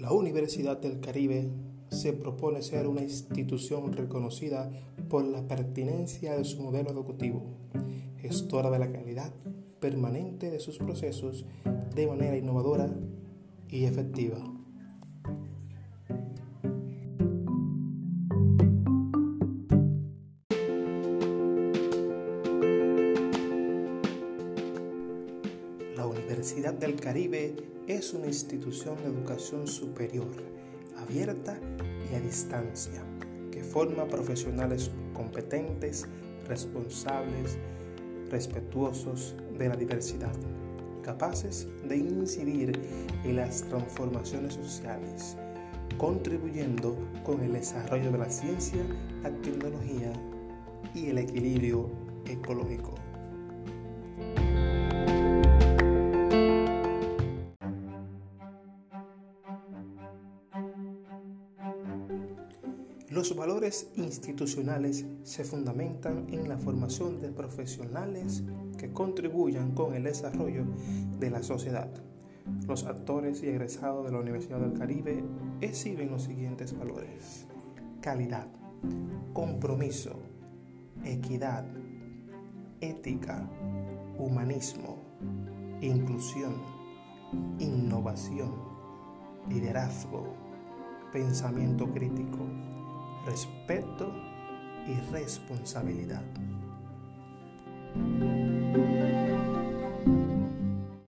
La Universidad del Caribe se propone ser una institución reconocida por la pertinencia de su modelo educativo, gestora de la calidad permanente de sus procesos de manera innovadora y efectiva. Universidad del Caribe es una institución de educación superior, abierta y a distancia, que forma profesionales competentes, responsables, respetuosos de la diversidad, capaces de incidir en las transformaciones sociales, contribuyendo con el desarrollo de la ciencia, la tecnología y el equilibrio ecológico. Los valores institucionales se fundamentan en la formación de profesionales que contribuyan con el desarrollo de la sociedad. Los actores y egresados de la Universidad del Caribe exhiben los siguientes valores. Calidad, compromiso, equidad, ética, humanismo, inclusión, innovación, liderazgo, pensamiento crítico respeto y responsabilidad.